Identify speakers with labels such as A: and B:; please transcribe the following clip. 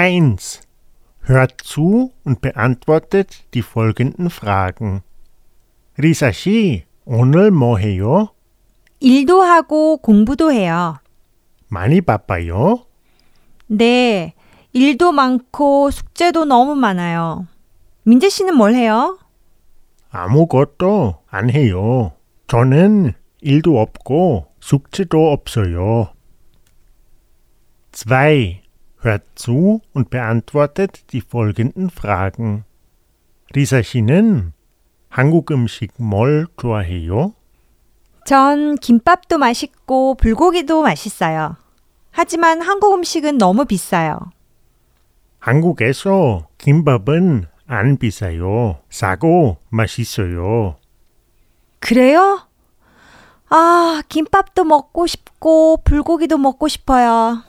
A: 1. Hört zu und beantwortet die folgenden Fragen. 리사 씨, 오늘 뭐 해요?
B: 일도 하고 공부도 해요.
A: 많이 바빠요?
B: 네, 일도 많고 숙제도 너무 많아요. 민재 씨는 뭘 해요?
A: 아무것도 안 해요. 저는 일도 없고 숙제도 없어요. 2. Hört zu und beantwortet die folgenden Fragen. 리사 씨는 한국 음식 뭘 좋아해요?
B: 전 김밥도 맛있고 불고기도 맛있어요. 하지만 한국 음식은 너무 비싸요.
A: 한국에서 김밥은 안 비싸요. 싸고 맛있어요.
B: 그래요? 아, 김밥도 먹고 싶고 불고기도 먹고 싶어요.